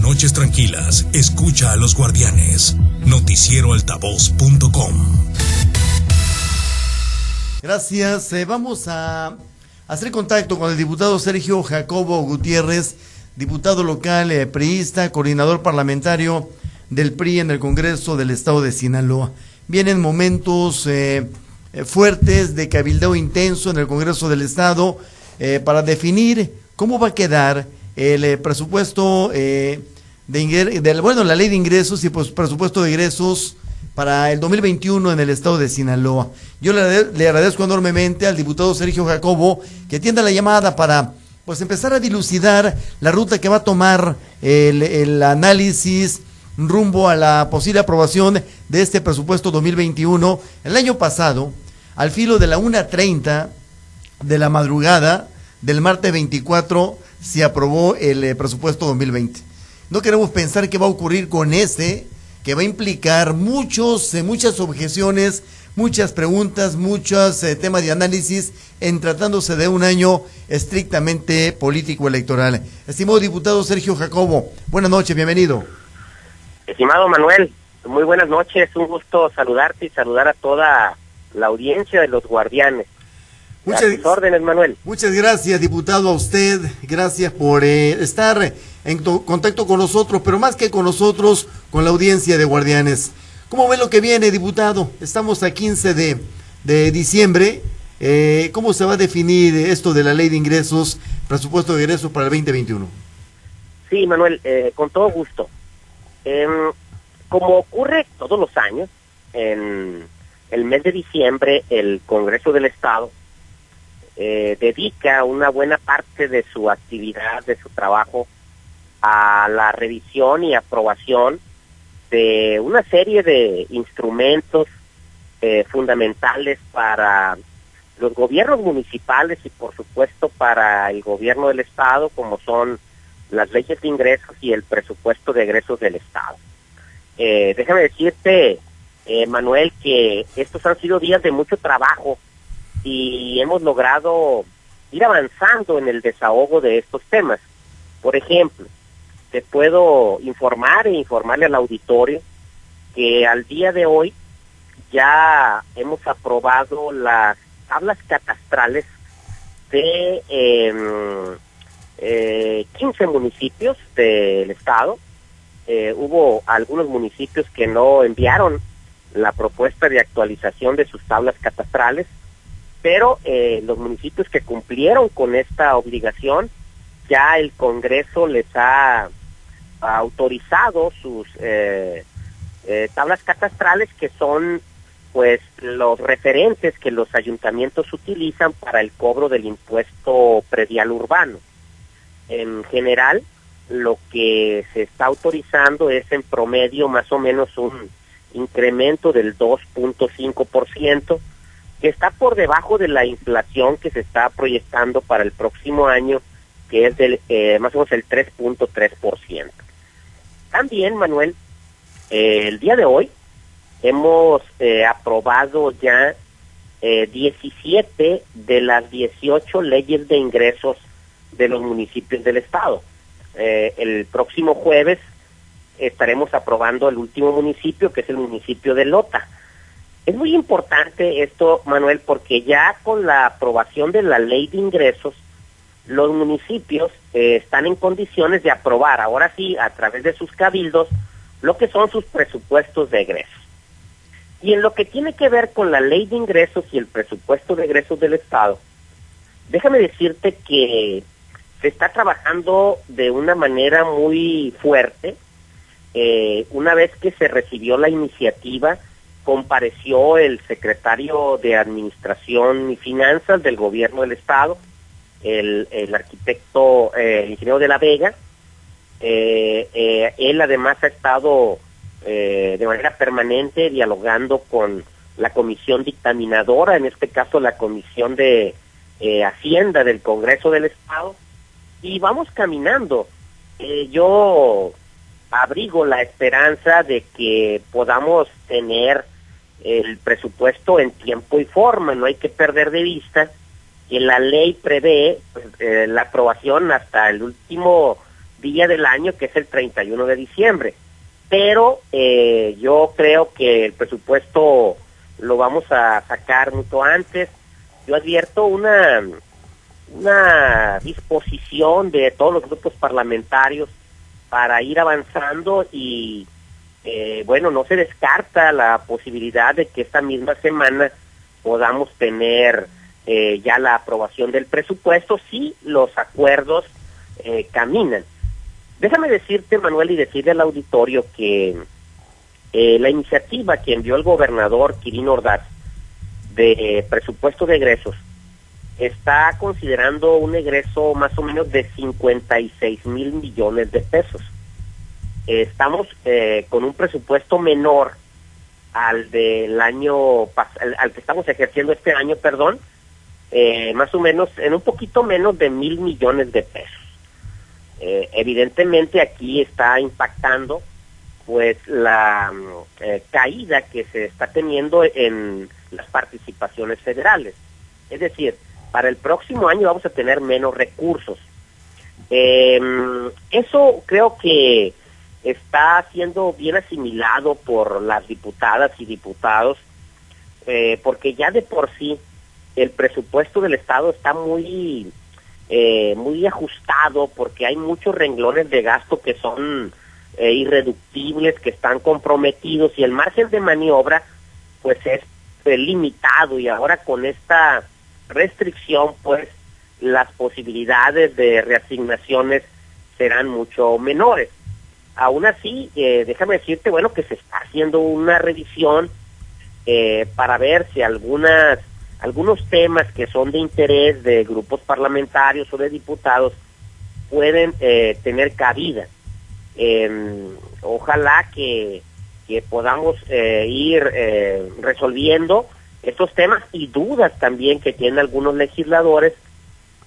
noches tranquilas, escucha a los guardianes. Noticieroaltavoz.com. Gracias. Eh, vamos a hacer contacto con el diputado Sergio Jacobo Gutiérrez, diputado local eh, priista, coordinador parlamentario del PRI en el Congreso del Estado de Sinaloa. Vienen momentos eh, fuertes de cabildeo intenso en el Congreso del Estado para definir cómo va a quedar el presupuesto de, de, bueno, la ley de ingresos y pues presupuesto de ingresos para el 2021 en el estado de Sinaloa. Yo le, agradezco enormemente al diputado Sergio Jacobo que atienda la llamada para pues empezar a dilucidar la ruta que va a tomar el, el análisis rumbo a la posible aprobación de este presupuesto 2021. El año pasado, al filo de la 1.30 de la madrugada del martes 24, se aprobó el eh, presupuesto 2020. No queremos pensar qué va a ocurrir con este que va a implicar muchos, eh, muchas objeciones, muchas preguntas, muchos eh, temas de análisis en tratándose de un año estrictamente político electoral. Estimado diputado Sergio Jacobo, buenas noches, bienvenido. Estimado Manuel, muy buenas noches, un gusto saludarte y saludar a toda la audiencia de los guardianes. Muchas órdenes, Manuel. Muchas gracias, diputado, a usted. Gracias por eh, estar en contacto con nosotros, pero más que con nosotros, con la audiencia de Guardianes. ¿Cómo ve lo que viene, diputado? Estamos a 15 de, de diciembre. Eh, ¿Cómo se va a definir esto de la ley de ingresos, presupuesto de ingresos para el 2021? Sí, Manuel, eh, con todo gusto. Em, como ocurre todos los años, en el mes de diciembre, el Congreso del Estado eh, dedica una buena parte de su actividad, de su trabajo, a la revisión y aprobación de una serie de instrumentos eh, fundamentales para los gobiernos municipales y por supuesto para el gobierno del Estado, como son las leyes de ingresos y el presupuesto de egresos del Estado. Eh, déjame decirte, eh, Manuel, que estos han sido días de mucho trabajo y hemos logrado ir avanzando en el desahogo de estos temas. Por ejemplo, te puedo informar e informarle al auditorio que al día de hoy ya hemos aprobado las tablas catastrales de eh, 15 municipios del estado. Eh, hubo algunos municipios que no enviaron la propuesta de actualización de sus tablas catastrales pero eh, los municipios que cumplieron con esta obligación, ya el Congreso les ha, autorizado sus eh, eh, tablas catastrales que son pues los referentes que los ayuntamientos utilizan para el cobro del impuesto predial urbano. En general, lo que se está autorizando es en promedio más o menos un incremento del 2.5%, que está por debajo de la inflación que se está proyectando para el próximo año, que es del eh, más o menos el 3.3%. También, Manuel, eh, el día de hoy hemos eh, aprobado ya 17 de las 18 leyes de ingresos de los municipios del estado. el próximo jueves estaremos aprobando el último municipio, que es el municipio de Lota. Es muy importante esto, Manuel, porque ya con la aprobación de la ley de ingresos, los municipios eh, están en condiciones de aprobar, ahora sí, a través de sus cabildos, lo que son sus presupuestos de egresos. Y en lo que tiene que ver con la ley de ingresos y el presupuesto de egresos del Estado, déjame decirte que se está trabajando de una manera muy fuerte. Eh, una vez que se recibió la iniciativa, compareció el secretario de Administración y Finanzas del Gobierno del Estado, el, arquitecto eh, ingeniero de la Vega. Eh, eh, él además ha estado de manera permanente dialogando con la comisión dictaminadora, en este caso la comisión de Hacienda del Congreso del Estado, y vamos caminando. yo abrigo la esperanza de que podamos tener el presupuesto en tiempo y forma, no hay que perder de vista que la ley prevé pues, eh, la aprobación hasta el último día del año que es el 31 de diciembre. Pero eh, yo creo que el presupuesto lo vamos a sacar mucho antes. Yo advierto una, una disposición de todos los grupos parlamentarios para ir avanzando y eh, bueno, no se descarta la posibilidad de que esta misma semana podamos tener eh, ya la aprobación del presupuesto si los acuerdos eh, caminan. Déjame decirte, Manuel, y decirle al auditorio que la iniciativa que envió el gobernador Quirino Ordaz de presupuesto de egresos está considerando un egreso más o menos de 56 mil millones de pesos estamos eh, con un presupuesto menor al del año al, que estamos ejerciendo este año, perdón, eh, más o menos en un poquito menos de mil millones de pesos. Eh, evidentemente aquí está impactando pues la caída que se está teniendo en las participaciones federales. Es decir, para el próximo año vamos a tener menos recursos. eso creo que está siendo bien asimilado por las diputadas y diputados, eh, porque ya de por sí el presupuesto del Estado está muy, eh, muy ajustado, porque hay muchos renglones de gasto que son eh, irreductibles, que están comprometidos y el margen de maniobra pues es limitado y ahora con esta restricción pues las posibilidades de reasignaciones serán mucho menores. Aún así, eh, déjame decirte, bueno, que se está haciendo una revisión eh, para ver si algunas algunos temas que son de interés de grupos parlamentarios o de diputados pueden eh, tener cabida. Em, ojalá que, que podamos ir resolviendo estos temas y dudas también que tienen algunos legisladores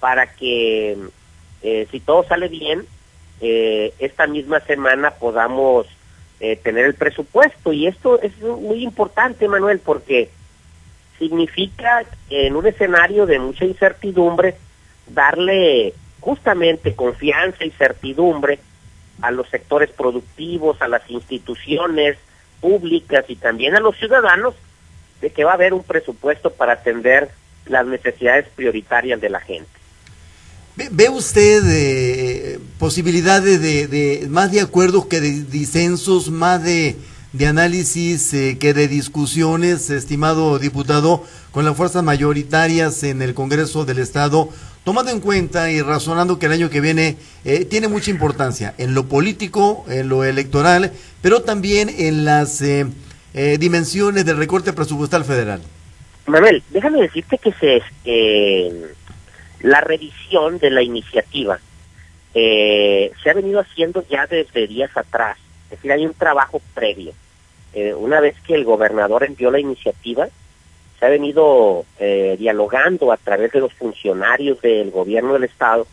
para que si todo sale bien eh, esta misma semana podamos eh, tener el presupuesto. Y esto es muy importante, Manuel, porque significa en un escenario de mucha incertidumbre darle justamente confianza y certidumbre a los sectores productivos, a las instituciones públicas y también a los ciudadanos de que va a haber un presupuesto para atender las necesidades prioritarias de la gente. ¿Ve, usted eh, posibilidades de, más de acuerdos que de disensos, más de, análisis eh, que de discusiones, estimado diputado, con las fuerzas mayoritarias en el Congreso del Estado, tomando en cuenta y razonando que el año que viene eh, tiene mucha importancia en lo político, en lo electoral, pero también en las dimensiones del recorte presupuestal federal? Manuel, déjame decirte que se la revisión de la iniciativa eh, se ha venido haciendo ya desde días atrás, es decir, hay un trabajo previo. Eh, una vez que el gobernador envió la iniciativa, se ha venido eh, dialogando a través de los funcionarios del gobierno del Estado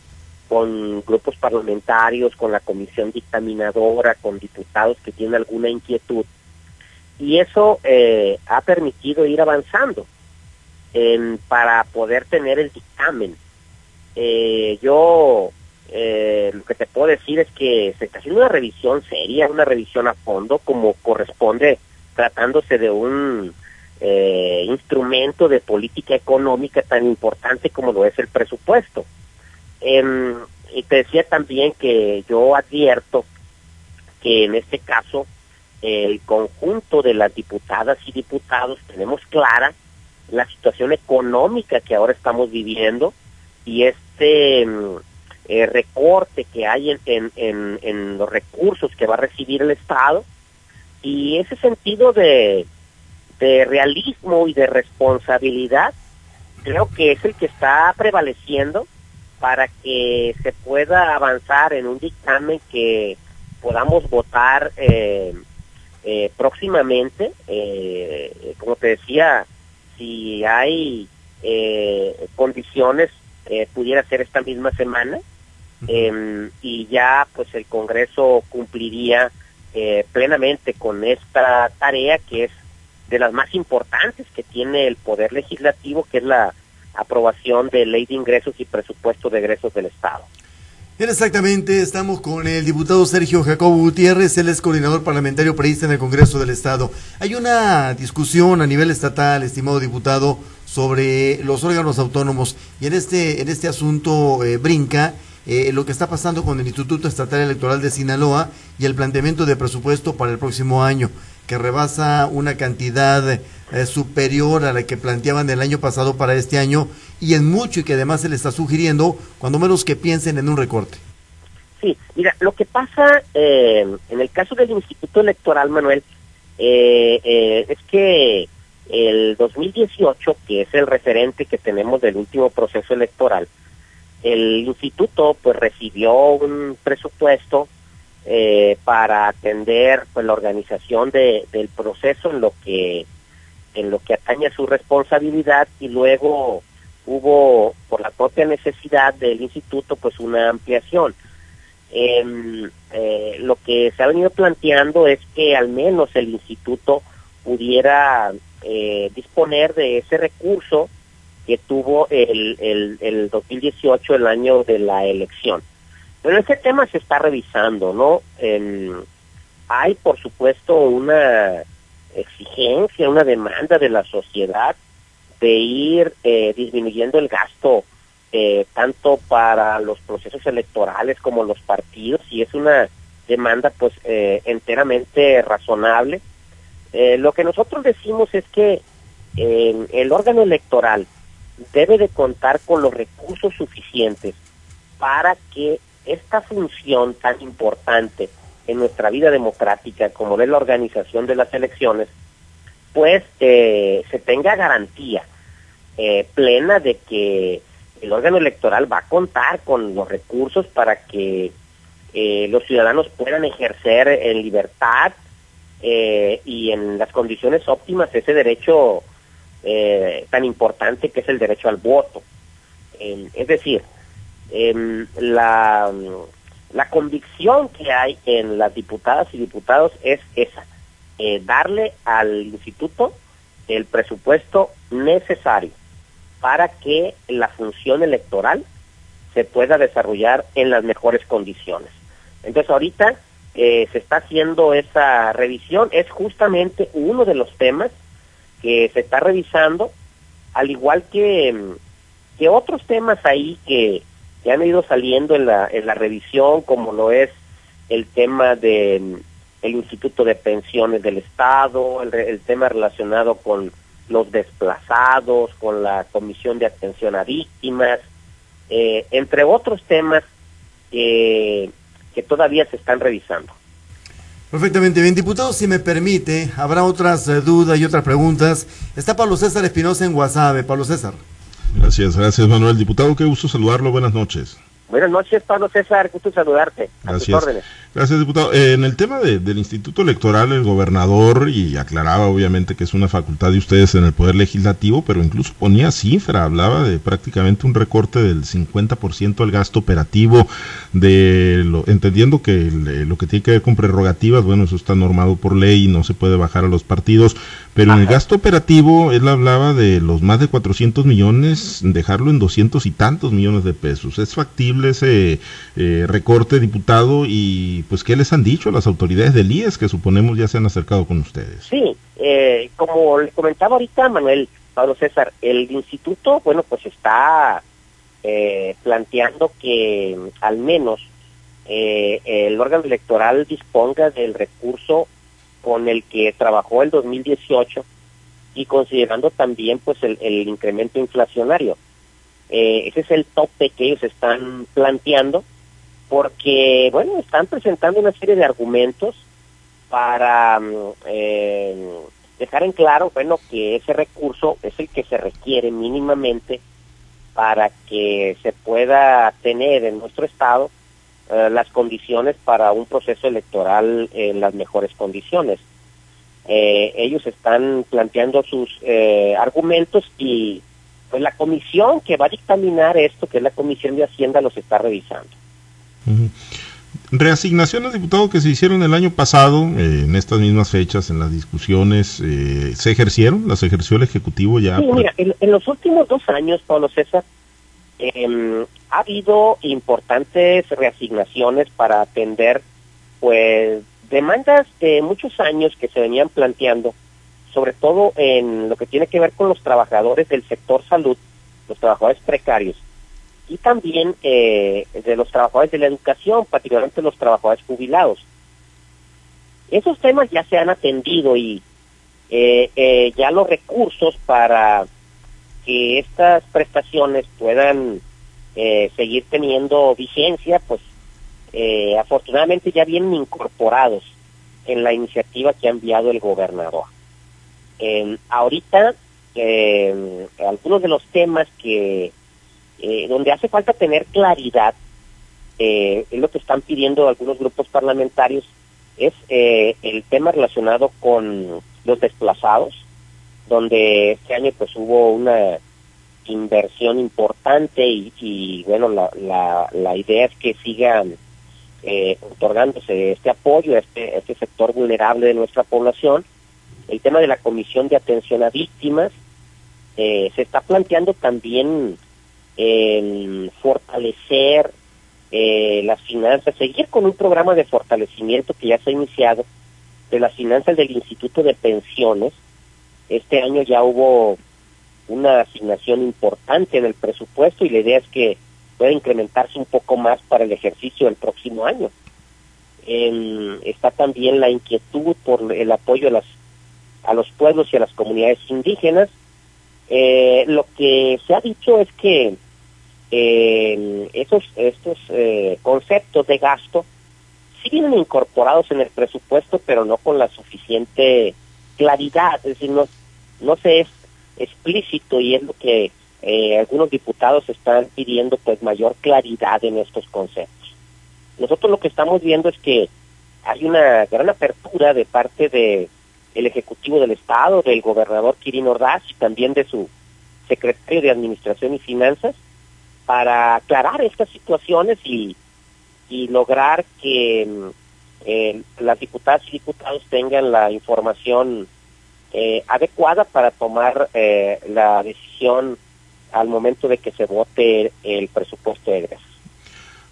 con grupos parlamentarios, con la comisión dictaminadora, con diputados que tienen alguna inquietud. Y eso ha permitido ir avanzando para poder tener el dictamen eh, yo eh, lo que te puedo decir es que se está haciendo una revisión seria, una revisión a fondo, como corresponde tratándose de un eh, instrumento de política económica tan importante como lo es el presupuesto. Em, y te decía también que yo advierto que en este caso el conjunto de las diputadas y diputados tenemos clara la situación económica que ahora estamos viviendo, y este mm, eh, recorte que hay en, en, los recursos que va a recibir el Estado y ese sentido de, de realismo y de responsabilidad creo que es el que está prevaleciendo para que se pueda avanzar en un dictamen que podamos votar eh, eh, próximamente. como te decía, si hay condiciones eh, pudiera ser esta misma semana em, y ya pues el Congreso cumpliría eh, plenamente con esta tarea que es de las más importantes que tiene el Poder Legislativo, que es la aprobación de ley de ingresos y presupuesto de egresos del Estado. exactamente, estamos con el diputado Sergio Jacobo Gutiérrez, él es coordinador parlamentario periodista en el Congreso del Estado. Hay una discusión a nivel estatal, estimado diputado, sobre los órganos autónomos y en este, en este asunto eh, brinca eh, lo que está pasando con el Instituto Estatal Electoral de Sinaloa y el planteamiento de presupuesto para el próximo año, que rebasa una cantidad eh, superior a la que planteaban el año pasado para este año y en mucho y que además se le está sugiriendo, cuando menos que piensen en un recorte. Sí, mira, lo que pasa eh, en el caso del Instituto Electoral, Manuel, eh, es que el 2018, que es el referente que tenemos del último proceso electoral, el instituto pues recibió un presupuesto para atender pues la organización de, del proceso en lo que en lo que atañe a su responsabilidad y luego hubo por la propia necesidad del instituto pues una ampliación. Em, eh, lo que se ha venido planteando es que al menos el instituto pudiera eh, disponer de ese recurso que tuvo el, el, el 2018, el año de la elección. Pero ese tema se está revisando, ¿no? Hay, por supuesto, una exigencia, una demanda de la sociedad de ir eh, disminuyendo el gasto eh, tanto para los procesos electorales como los partidos y es una demanda pues eh, enteramente razonable. Lo que nosotros decimos es que el órgano electoral debe de contar con los recursos suficientes para que esta función tan importante en nuestra vida democrática como es la organización de las elecciones pues eh, se tenga garantía eh, plena de que el órgano electoral va a contar con los recursos para que eh, los ciudadanos puedan ejercer en libertad y en las condiciones óptimas ese derecho tan importante que es el derecho al voto. es decir, em, la, la convicción que hay en las diputadas y diputados es esa, eh, darle al instituto el presupuesto necesario para que la función electoral se pueda desarrollar en las mejores condiciones. Entonces ahorita eh, se está haciendo esa revisión, es justamente uno de los temas que se está revisando, al igual que, que otros temas ahí que, que han ido saliendo en la, en la revisión, como lo es el tema de el Instituto de Pensiones del Estado, el, tema relacionado con los desplazados, con la Comisión de Atención a Víctimas, eh, entre otros temas que todavía se están revisando. Perfectamente bien, diputado, si me permite, habrá otras eh, dudas y otras preguntas. Está Pablo César Espinosa en Guasave. Pablo César. Gracias, gracias Manuel. Diputado, qué gusto saludarlo. Buenas noches. Buenas noches, Pablo César, gusto saludarte. Gracias. Gracias, diputado. Eh, en el tema del Instituto Electoral, el gobernador, y aclaraba obviamente que es una facultad de ustedes en el Poder Legislativo, pero incluso ponía cifra, hablaba de prácticamente un recorte del 50% al gasto operativo, de lo, entendiendo que lo que tiene que ver con prerrogativas, bueno, eso está normado por ley y no se puede bajar a los partidos, pero en el gasto operativo él hablaba de los más de 400 millones, dejarlo en 200 y tantos millones de pesos. ¿Es factible ese eh, recorte, diputado? Y pues, ¿qué les han dicho las autoridades del IES que suponemos ya se han acercado con ustedes? Sí, eh, como le comentaba ahorita Manuel Pablo César, el instituto, bueno, pues está eh, planteando que al menos el órgano electoral disponga del recurso con el que trabajó el 2018 y considerando también pues el, incremento inflacionario. Eh, ese es el tope que ellos están planteando porque, bueno, están presentando una serie de argumentos para mm, eh, dejar en claro, bueno, que ese recurso es el que se requiere mínimamente para que se pueda tener en nuestro estado eh, las condiciones para un proceso electoral en las mejores condiciones. Eh, ellos están planteando sus eh, argumentos y pues la comisión que va a dictaminar esto, que es la Comisión de Hacienda, los está revisando. Reasignaciones, diputado, que se hicieron el año pasado, en estas mismas fechas, en las discusiones, ¿se ejercieron? ¿Las ejerció el Ejecutivo ya? Sí, mira, en, los últimos dos años, Pablo César, em, ha habido importantes reasignaciones para atender pues demandas de muchos años que se venían planteando, sobre todo en lo que tiene que ver con los trabajadores del sector salud, los trabajadores precarios, y también eh, de los trabajadores de la educación, particularmente los trabajadores jubilados. Esos temas ya se han atendido y eh, eh, ya los recursos para que estas prestaciones puedan seguir teniendo vigencia, pues afortunadamente ya vienen incorporados en la iniciativa que ha enviado el gobernador. ahorita, algunos de los temas que eh, donde hace falta tener claridad, eh, es lo que están pidiendo algunos grupos parlamentarios, es eh, el tema relacionado con los desplazados, donde este año pues hubo una inversión importante y, bueno, la, la, la, idea es que sigan eh, otorgándose este apoyo a este, este sector vulnerable de nuestra población. El tema de la Comisión de Atención a Víctimas, se está planteando también el fortalecer eh, las finanzas, seguir con un programa de fortalecimiento que ya se ha iniciado de las finanzas del Instituto de Pensiones. Este año ya hubo una asignación importante en el presupuesto y la idea es que pueda incrementarse un poco más para el ejercicio del próximo año. está también la inquietud por el apoyo a, las, los pueblos y a las comunidades indígenas. Eh, lo que se ha dicho es que eh, esos estos eh, conceptos de gasto sí vienen incorporados en el presupuesto, pero no con la suficiente claridad, es decir, no, no se es explícito y es lo que eh, algunos diputados están pidiendo pues mayor claridad en estos conceptos. Nosotros lo que estamos viendo es que hay una gran apertura de parte de el Ejecutivo del Estado, del gobernador Quirino Ordaz y también de su secretario de Administración y Finanzas, para aclarar estas situaciones y, lograr que mm, eh, las diputadas y diputados tengan la información eh, adecuada para tomar eh, la decisión al momento de que se vote el presupuesto de egresos.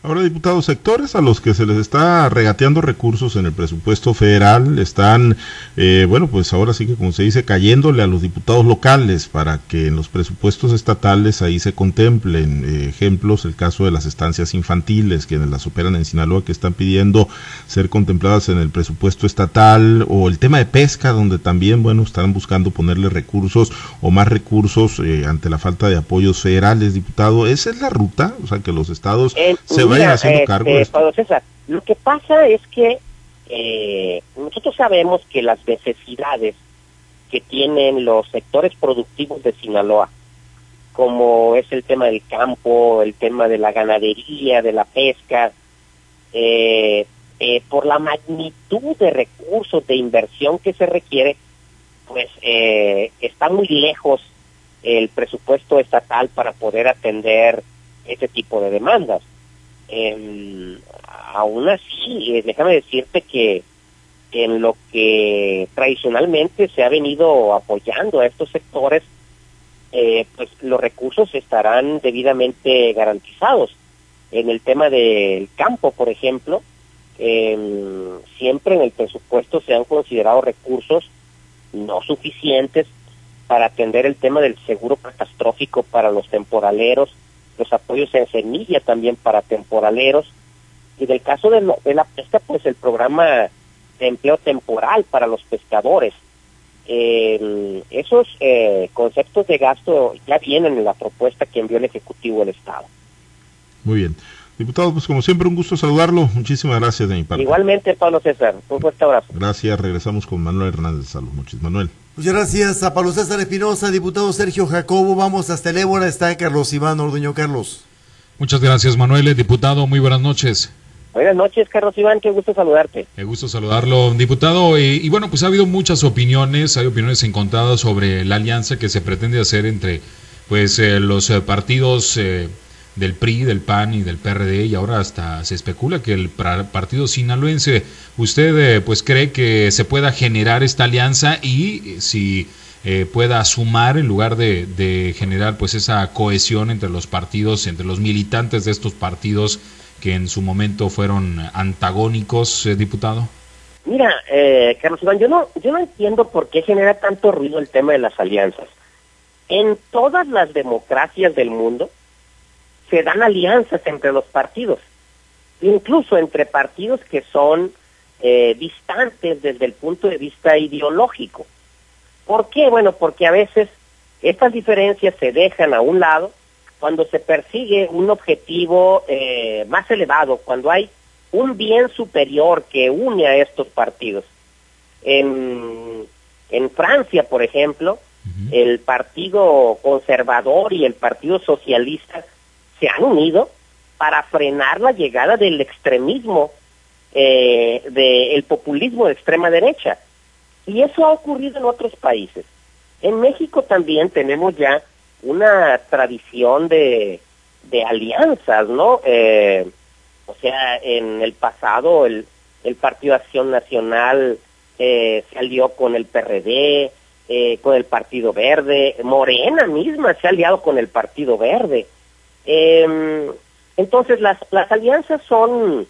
Ahora, diputados, sectores a los que se les está regateando recursos en el presupuesto federal están, eh, bueno, pues ahora sí que como se dice, cayéndole a los diputados locales para que en los presupuestos estatales ahí se contemplen eh, ejemplos, el caso de las estancias infantiles, quienes las operan en Sinaloa, que están pidiendo ser contempladas en el presupuesto estatal, o el tema de pesca, donde también, bueno, están buscando ponerle recursos o más recursos eh, ante la falta de apoyos federales, diputado. ¿Esa es la ruta? O sea, que los estados se haciendo este, lo que pasa es que eh, nosotros sabemos que las necesidades que tienen los sectores productivos de Sinaloa, como es el tema del campo, el tema de la ganadería, de la pesca, eh, eh, por la magnitud de recursos de inversión que se requiere, pues está muy lejos el presupuesto estatal para poder atender ese tipo de demandas. Eh, aún así, eh, déjame decirte que en lo que tradicionalmente se ha venido apoyando a estos sectores, eh, pues los recursos estarán debidamente garantizados. En el tema del campo, por ejemplo, em, siempre en el presupuesto se han considerado recursos no suficientes para atender el tema del seguro catastrófico para los temporaleros, los apoyos en semilla también para temporaleros. Y del caso de, la pesca, pues el programa de empleo temporal para los pescadores. Eh, esos eh, conceptos de gasto ya vienen en la propuesta que envió el Ejecutivo del Estado. Muy bien. Diputado, pues como siempre, un gusto saludarlo. Muchísimas gracias de mi parte. Igualmente, Pablo César. Un fuerte abrazo. Gracias. Regresamos con Manuel Hernández de Salud. Muchísimas Manuel. Muchas gracias a Pablo César Espinosa, diputado Sergio Jacobo. Vamos hasta el Ébora. Está Carlos Iván Orduño. Carlos. Muchas gracias, Manuel. Diputado, muy buenas noches. Buenas noches, Carlos Iván, qué gusto saludarte. Qué gusto saludarlo, diputado. Y, bueno, pues ha habido muchas opiniones, hay opiniones encontradas sobre la alianza que se pretende hacer entre pues eh, los eh, partidos eh, del PRI, del PAN y del PRD y ahora hasta se especula que el partido sinaloense, ¿usted eh, pues cree que se pueda generar esta alianza y eh, si eh, pueda sumar en lugar de, generar pues esa cohesión entre los partidos, entre los militantes de estos partidos que en su momento fueron antagónicos, eh, diputado? Mira, eh, Carlos Iván, yo no, yo no entiendo por qué genera tanto ruido el tema de las alianzas. En todas las democracias del mundo se dan alianzas entre los partidos, incluso entre partidos que son eh, distantes desde el punto de vista ideológico. ¿Por qué? Bueno, porque a veces estas diferencias se dejan a un lado cuando se persigue un objetivo eh, más elevado, cuando hay un bien superior que une a estos partidos. En, en Francia, por ejemplo, el Partido Conservador y el Partido Socialista se han unido para frenar la llegada del extremismo, eh, del populismo de extrema derecha. Y eso ha ocurrido en otros países. En México también tenemos ya una tradición de, alianzas, ¿no? Eh, o sea, en el pasado el, el Partido Acción Nacional eh, se alió con el PRD, eh, con el Partido Verde, Morena misma se ha aliado con el Partido Verde. Eh, entonces, las, las alianzas son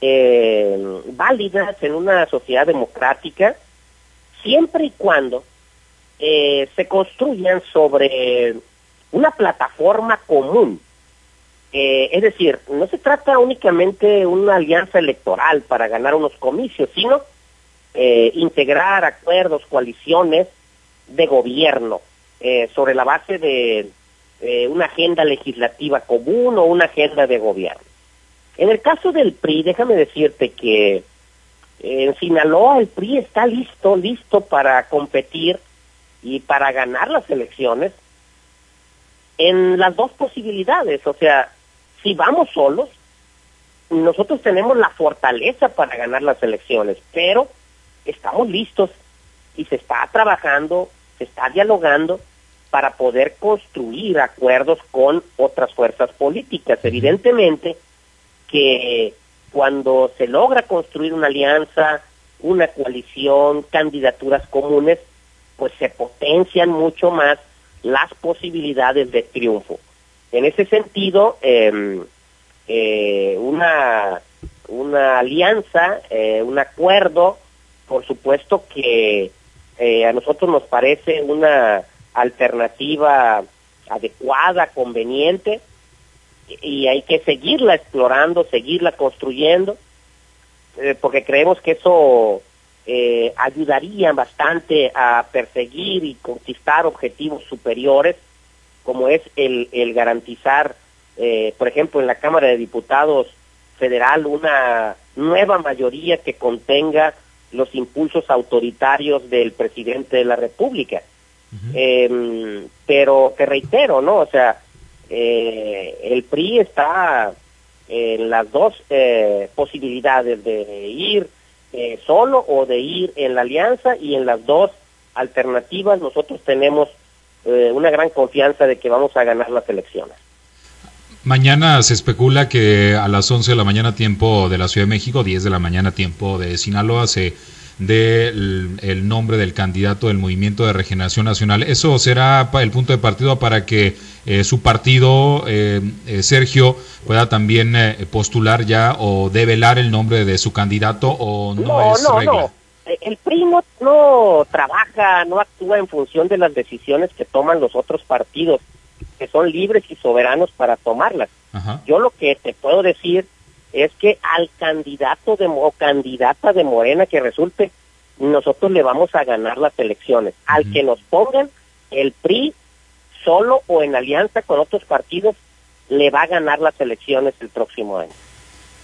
eh, válidas en una sociedad democrática siempre y cuando eh, se construyan sobre una plataforma común. Eh, es decir, no se trata únicamente de una alianza electoral para ganar unos comicios, sino eh, integrar acuerdos, coaliciones de gobierno eh, sobre la base de eh, una agenda legislativa común o una agenda de gobierno. En el caso del PRI, déjame decirte que en Sinaloa el PRI está listo, listo para competir y para ganar las elecciones en las dos posibilidades. O sea, si vamos solos, nosotros tenemos la fortaleza para ganar las elecciones, pero estamos listos y se está trabajando, se está dialogando para poder construir acuerdos con otras fuerzas políticas. Evidentemente que cuando se logra construir una alianza, una coalición, candidaturas comunes, pues se potencian mucho más las posibilidades de triunfo. En ese sentido, eh, eh, una, una alianza, eh, un acuerdo, por supuesto que eh, a nosotros nos parece una alternativa adecuada, conveniente, y hay que seguirla explorando, seguirla construyendo, eh, porque creemos que eso eh, ayudaría bastante a perseguir y conquistar objetivos superiores, como es el, el garantizar, eh, por ejemplo, en la Cámara de Diputados Federal una nueva mayoría que contenga los impulsos autoritarios del presidente de la República. Eh, pero te reitero, ¿no? O sea, eh, el PRI está en las dos eh, posibilidades de ir eh, solo o de ir en la alianza y en las dos alternativas nosotros tenemos eh, una gran confianza de que vamos a ganar las elecciones. Mañana se especula que a las 11 de la mañana tiempo de la Ciudad de México, 10 de la mañana tiempo de Sinaloa, se dé el, el nombre del candidato del Movimiento de Regeneración Nacional. ¿Eso será el punto de partida para que eh, su partido, eh, eh, Sergio, pueda también eh, postular ya o develar el nombre de su candidato o no, No, es no, regla? no. Eh, El PRI no, no trabaja, no actúa en función de las decisiones que toman los otros partidos, que son libres y soberanos para tomarlas. Ajá. Yo lo que te puedo decir es que al candidato de, o candidata de Morena que resulte, nosotros le vamos a ganar las elecciones. Al que nos pongan el PRI solo o en alianza con otros partidos, le va a ganar las elecciones el próximo año.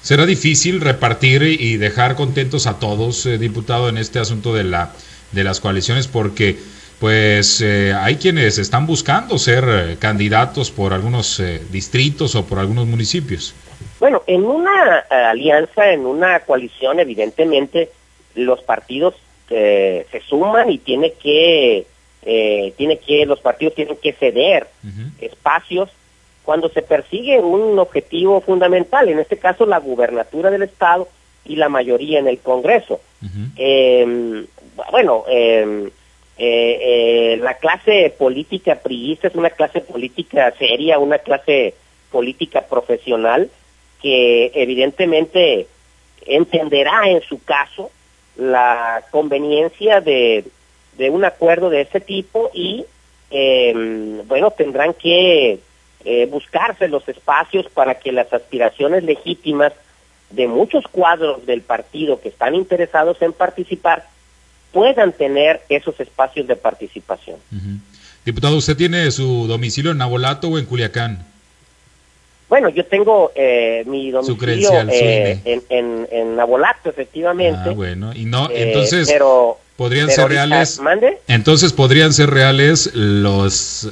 ¿Será difícil repartir y dejar contentos a todos, eh, diputado, en este asunto de la de las coaliciones? Porque pues eh, hay quienes están buscando ser eh, candidatos por algunos eh, distritos o por algunos municipios. Bueno, en una eh, alianza, en una coalición, evidentemente los partidos eh, se suman y tiene que, eh, tiene que, los partidos tienen que ceder espacios cuando se persigue un objetivo fundamental, en este caso la gubernatura del Estado y la mayoría en el Congreso. Ujú. Eh, bueno, eh, Eh, eh, la clase política priista es una clase política seria, una clase política profesional que evidentemente entenderá en su caso la conveniencia de, un acuerdo de ese tipo y eh, bueno tendrán que eh, buscarse los espacios para que las aspiraciones legítimas de muchos cuadros del partido que están interesados en participar puedan tener esos espacios de participación. Diputado, ¿usted tiene su domicilio en Nabolato o en Culiacán? Bueno, yo tengo eh, mi domicilio eh, en, en, en, Nabolato, efectivamente. Ah, bueno, y no, eh, entonces... pero podrían ser reales ¿mande? entonces podrían ser reales los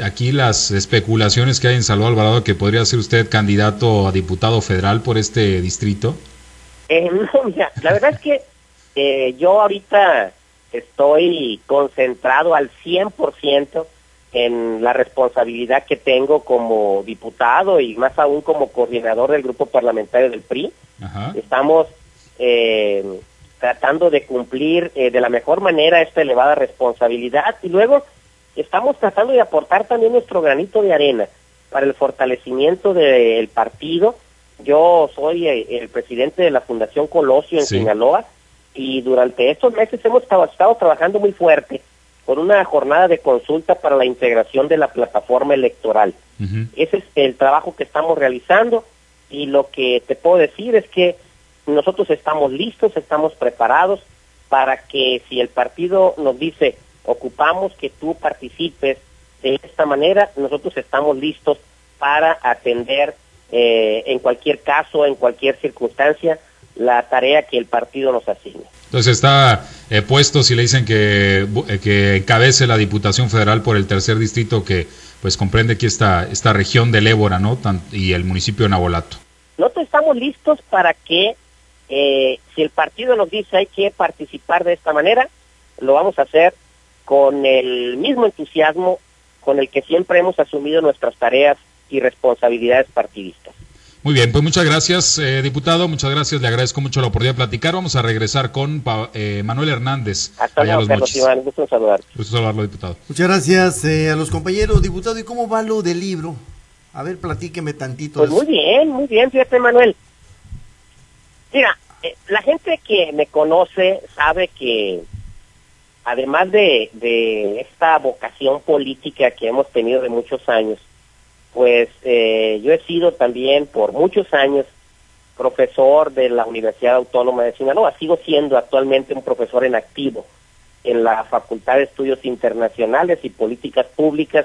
aquí las especulaciones que hay en Salvador Alvarado que podría ser usted candidato a diputado federal por este distrito eh, no mira, la verdad es que eh, yo ahorita estoy concentrado al 100% en la responsabilidad que tengo como diputado y más aún como coordinador del grupo parlamentario del PRI. Ajá. Estamos eh, tratando de cumplir eh, de la mejor manera esta elevada responsabilidad y luego estamos tratando de aportar también nuestro granito de arena para el fortalecimiento del partido. Yo soy eh, el presidente de la Fundación Colosio en Sí. Sinaloa y durante estos meses hemos estado, estado trabajando muy fuerte con una jornada de consulta para la integración de la plataforma electoral. Ese es el trabajo que estamos realizando y lo que te puedo decir es que nosotros estamos listos, estamos preparados para que si el partido nos dice ocupamos que tú participes de esta manera, nosotros estamos listos para atender eh, en cualquier caso, en cualquier circunstancia, la tarea que el partido nos asigne. Entonces está eh, puesto si le dicen que, eh, que encabece la Diputación Federal por el tercer distrito que pues comprende aquí esta, esta región del Ébora, ¿no? Tan- y el municipio de Nabolato. Nosotros estamos listos para que, eh, si el partido nos dice hay que participar de esta manera, lo vamos a hacer con el mismo entusiasmo con el que siempre hemos asumido nuestras tareas y responsabilidades partidistas. Muy bien, pues muchas gracias, eh, diputado. Muchas gracias. Le agradezco mucho la oportunidad de platicar. Vamos a regresar con Pa- eh, Manuel Hernández. Hasta luego, los Carlos Mochis. Iván, gusto en saludarte. Gusto saludarlo, diputado. Muchas gracias eh, a los compañeros, diputado. ¿Y cómo va lo del libro? A ver, platíqueme tantito. Pues muy bien, muy bien, fíjate Manuel. Mira, eh, la gente que me conoce sabe que además de, de esta vocación política que hemos tenido de muchos años, pues eh, yo he sido también por muchos años profesor de la Universidad Autónoma de Sinaloa. Sigo siendo actualmente un profesor en activo en la Facultad de Estudios Internacionales y Políticas Públicas.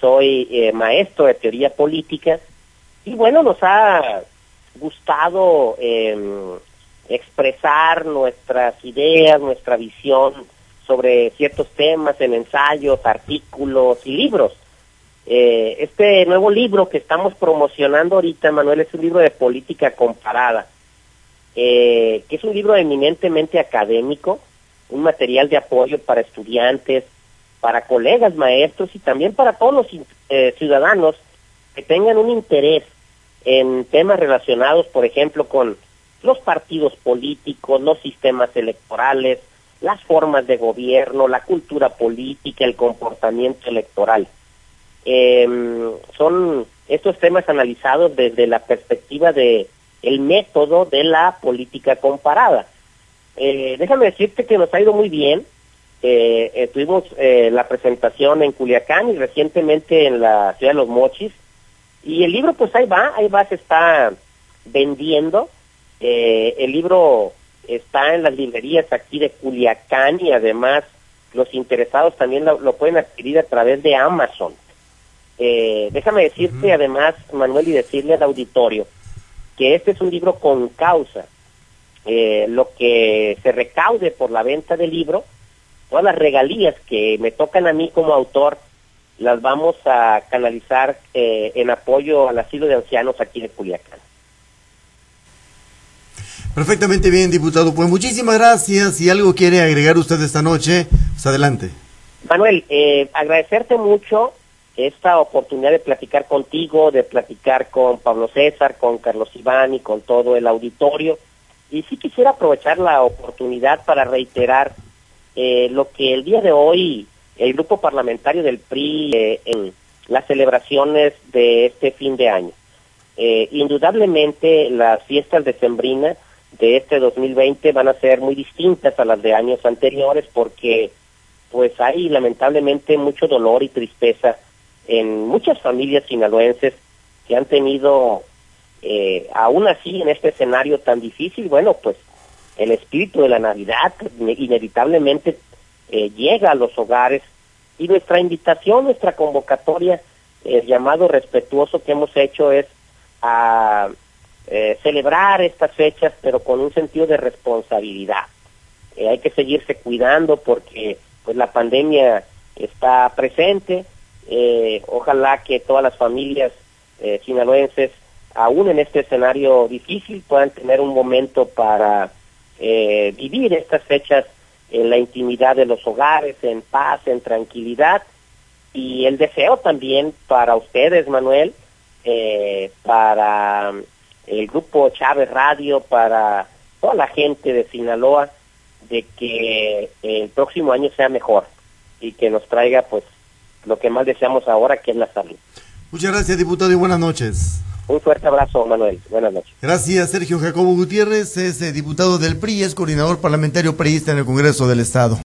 Soy eh, maestro de teoría política y bueno, nos ha gustado eh, expresar nuestras ideas, nuestra visión sobre ciertos temas en ensayos, artículos y libros. Eh, este nuevo libro que estamos promocionando ahorita, Manuel, es un libro de política comparada, eh, que es un libro eminentemente académico, un material de apoyo para estudiantes, para colegas maestros y también para todos los eh, ciudadanos que tengan un interés en temas relacionados, por ejemplo, con los partidos políticos, los sistemas electorales, las formas de gobierno, la cultura política, el comportamiento electoral. Eh, son estos temas analizados desde la perspectiva de el método de la política comparada. Eh, déjame decirte que nos ha ido muy bien. Eh, tuvimos eh, la presentación en Culiacán y recientemente en la ciudad de Los Mochis. Y el libro, pues ahí va, ahí va, se está vendiendo. Eh, el libro está en las librerías aquí de Culiacán y además los interesados también lo pueden adquirir a través de Amazon. Eh, déjame decirte además, Manuel, y decirle al auditorio que este es un libro con causa. Eh, lo que se recaude por la venta del libro, todas las regalías que me tocan a mí como autor, las vamos a canalizar eh, en apoyo al asilo de ancianos aquí de Culiacán. Perfectamente bien, diputado. Pues muchísimas gracias. Si algo quiere agregar usted esta noche, pues adelante. Manuel, eh, agradecerte mucho esta oportunidad de platicar contigo, de platicar con Pablo César, con Carlos Iván y con todo el auditorio. Y sí quisiera aprovechar la oportunidad para reiterar eh, lo que el día de hoy el grupo parlamentario del PRI eh, en las celebraciones de este fin de año. Eh, indudablemente las fiestas de Sembrina de este 2020 van a ser muy distintas a las de años anteriores porque pues hay lamentablemente mucho dolor y tristeza en muchas familias sinaloenses que han tenido eh, aún así en este escenario tan difícil, bueno, pues el espíritu de la Navidad inevitablemente eh, llega a los hogares y nuestra invitación, nuestra convocatoria, el llamado respetuoso que hemos hecho es a eh, celebrar estas fechas, pero con un sentido de responsabilidad. Eh, hay que seguirse cuidando porque pues la pandemia está presente. Ojalá que todas las familias sinaloenses, aún en este escenario difícil, puedan tener un momento para vivir estas fechas en la intimidad de los hogares, en paz, en tranquilidad. Y el deseo también para ustedes, Manuel, eh, para el grupo Chávez Radio, para toda la gente de Sinaloa, de que el próximo año sea mejor y que nos traiga pues lo que más deseamos ahora, que es la salud. Muchas gracias, diputado, y buenas noches. Un fuerte abrazo, Manuel. Buenas noches. Gracias, Sergio Jacobo Gutiérrez, es eh, diputado del PRI, es coordinador parlamentario priista en el Congreso del Estado.